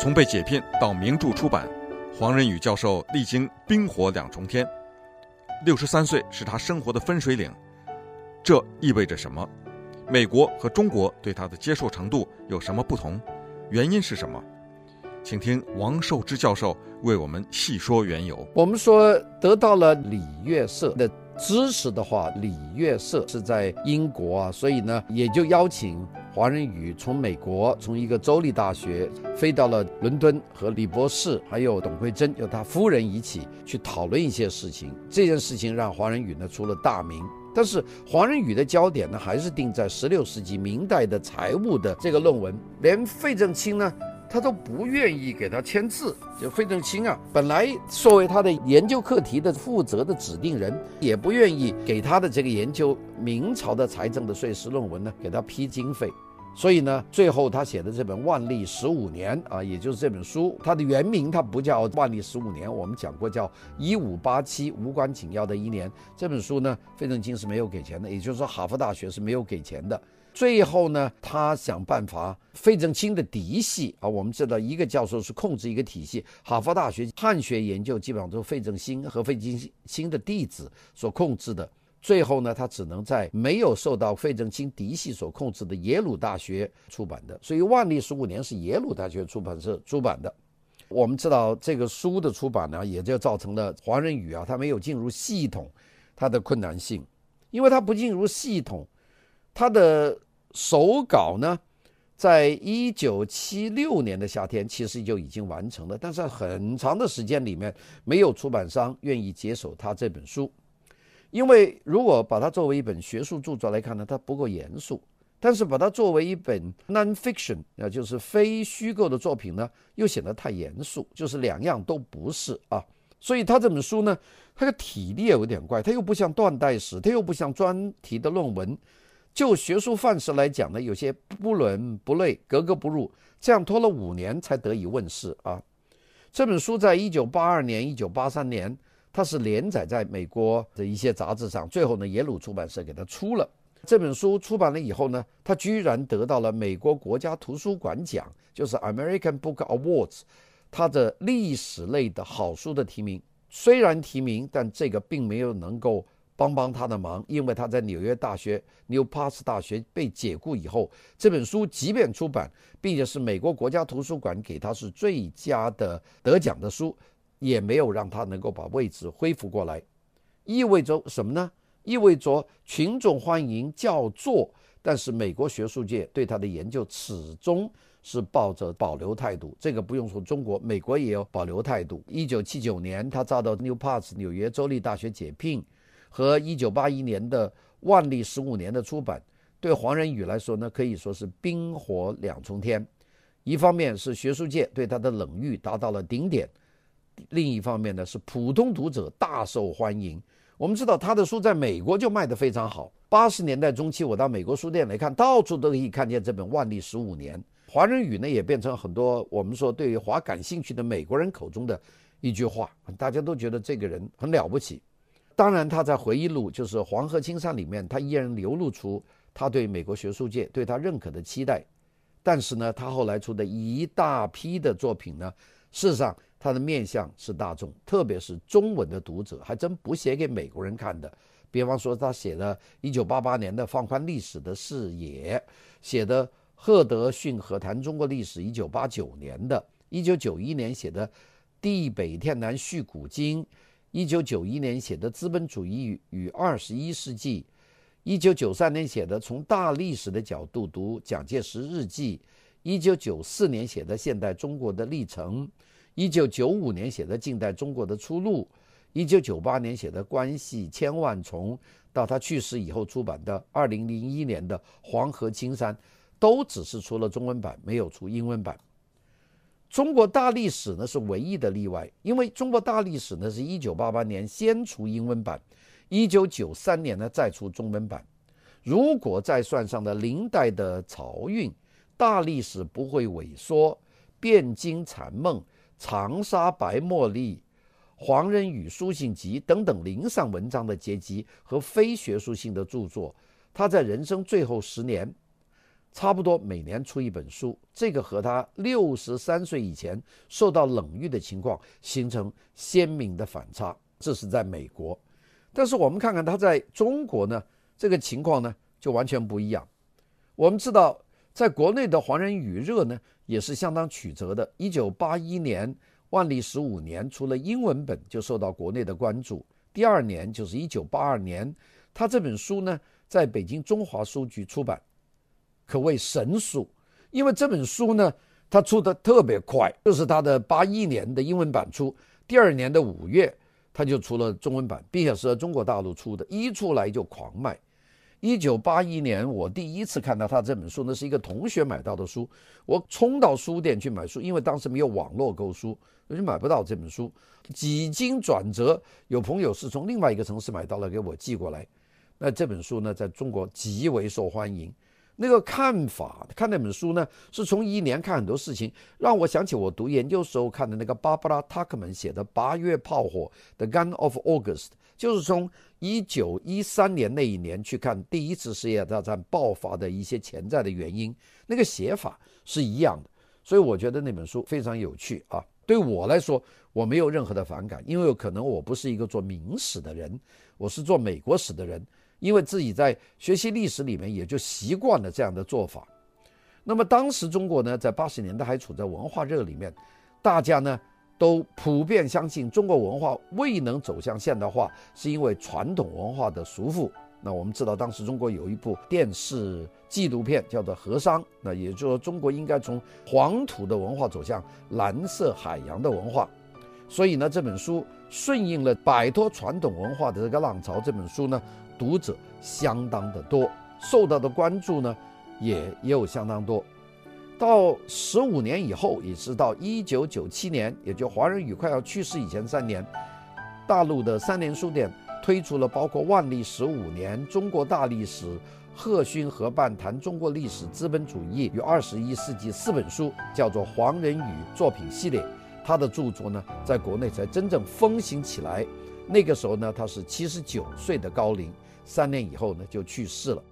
从被解聘到名著出版，黄仁宇教授历经冰火两重天。六十三岁是他生活的分水岭，这意味着什么？美国和中国对他的接受程度有什么不同？原因是什么？请听王寿之教授为我们细说缘由。我们说得到了礼乐社的支持的话，礼乐社是在英国啊，所以呢，也就邀请华人宇从美国从一个州立大学飞到了伦敦，和李博士还有董桂珍，有他夫人一起去讨论一些事情。这件事情让华人宇呢出了大名，但是黄仁宇的焦点呢还是定在十六世纪明代的财务的这个论文，连费正清呢。他都不愿意给他签字，就费正清啊，本来作为他的研究课题的负责的指定人，也不愿意给他的这个研究明朝的财政的税时论文呢，给他批经费。所以呢，最后他写的这本《万历十五年》啊，也就是这本书，它的原名它不叫《万历十五年》，我们讲过叫《一五八七无关紧要的一年》。这本书呢，费正清是没有给钱的，也就是说，哈佛大学是没有给钱的。最后呢，他想办法，费正清的嫡系啊，我们知道一个教授是控制一个体系，哈佛大学汉学研究基本上都是费正清和费正清的弟子所控制的。最后呢，他只能在没有受到费正清嫡系所控制的耶鲁大学出版的。所以万历十五年是耶鲁大学出版社出版的。我们知道这个书的出版呢，也就造成了黄仁宇啊，他没有进入系统，他的困难性，因为他不进入系统。他的手稿呢，在一九七六年的夏天，其实就已经完成了，但是很长的时间里面，没有出版商愿意接手他这本书，因为如果把它作为一本学术著作来看呢，它不够严肃；但是把它作为一本 non-fiction，啊，就是非虚构的作品呢，又显得太严肃，就是两样都不是啊。所以他这本书呢，它的体例有点怪，它又不像断代史，它又不像专题的论文。就学术范式来讲呢，有些不伦不类，格格不入，这样拖了五年才得以问世啊。这本书在一九八二年、一九八三年，它是连载在美国的一些杂志上，最后呢，耶鲁出版社给它出了这本书。出版了以后呢，他居然得到了美国国家图书馆奖，就是 American Book Awards，他的历史类的好书的提名。虽然提名，但这个并没有能够。帮帮他的忙，因为他在纽约大学 New Paltz 大学被解雇以后，这本书即便出版，并且是美国国家图书馆给他是最佳的得奖的书，也没有让他能够把位置恢复过来。意味着什么呢？意味着群众欢迎叫座，但是美国学术界对他的研究始终是抱着保留态度。这个不用说，中国、美国也有保留态度。一九七九年，他遭到 New Paltz 纽约州立大学解聘。和一九八一年的万历十五年的出版，对黄仁宇来说呢，可以说是冰火两重天。一方面是学术界对他的冷遇达到了顶点，另一方面呢是普通读者大受欢迎。我们知道他的书在美国就卖得非常好。八十年代中期，我到美国书店来看，到处都可以看见这本《万历十五年》。华人语呢，也变成很多我们说对于华感兴趣的美国人口中的一句话，大家都觉得这个人很了不起。当然，他在回忆录就是《黄河青山》里面，他依然流露出他对美国学术界对他认可的期待。但是呢，他后来出的一大批的作品呢，事实上他的面向是大众，特别是中文的读者，还真不写给美国人看的。比方说，他写的一九八八年的《放宽历史的视野》，写的赫德逊和谈中国历史一九八九年的一九九一年写的《地北天南续古今》。一九九一年写的《资本主义与二十一世纪》，一九九三年写的《从大历史的角度读蒋介石日记》，一九九四年写的《现代中国的历程》，一九九五年写的《近代中国的出路》，一九九八年写的《关系千万重》，到他去世以后出版的二零零一年的《黄河青山》，都只是出了中文版，没有出英文版。中国大历史呢是唯一的例外，因为中国大历史呢是一九八八年先出英文版，一九九三年呢再出中文版。如果再算上的明代的漕运，大历史不会萎缩。汴京残梦、长沙白茉莉、黄仁宇书信集等等零散文章的结集和非学术性的著作，他在人生最后十年。差不多每年出一本书，这个和他六十三岁以前受到冷遇的情况形成鲜明的反差。这是在美国，但是我们看看他在中国呢，这个情况呢就完全不一样。我们知道，在国内的黄仁宇热呢也是相当曲折的。一九八一年万历十五年出了英文本，就受到国内的关注。第二年就是一九八二年，他这本书呢在北京中华书局出版。可谓神书，因为这本书呢，它出的特别快，就是他的八一年的英文版出，第二年的五月，他就出了中文版，并且是在中国大陆出的，一出来就狂卖。一九八一年，我第一次看到他这本书，那是一个同学买到的书，我冲到书店去买书，因为当时没有网络购书，我就买不到这本书。几经转折，有朋友是从另外一个城市买到了，给我寄过来。那这本书呢，在中国极为受欢迎。那个看法，看那本书呢，是从一年看很多事情，让我想起我读研究时候看的那个芭芭拉·塔克曼写的《八月炮火》（The Gun of August），就是从一九一三年那一年去看第一次世界大战爆发的一些潜在的原因，那个写法是一样的，所以我觉得那本书非常有趣啊。对我来说，我没有任何的反感，因为可能我不是一个做明史的人，我是做美国史的人。因为自己在学习历史里面也就习惯了这样的做法。那么当时中国呢，在八十年代还处在文化热里面，大家呢都普遍相信中国文化未能走向现代化，是因为传统文化的束缚。那我们知道，当时中国有一部电视纪录片叫做《河商》，那也就是说，中国应该从黄土的文化走向蓝色海洋的文化。所以呢，这本书顺应了摆脱传统文化的这个浪潮。这本书呢，读者相当的多，受到的关注呢，也也有相当多。到十五年以后，也是到一九九七年，也就黄仁宇快要去世以前三年，大陆的三联书店推出了包括万历十五年、中国大历史、贺勋合办谈中国历史资本主义与二十一世纪四本书，叫做黄仁宇作品系列。他的著作呢，在国内才真正风行起来。那个时候呢，他是七十九岁的高龄。三年以后呢，就去世了。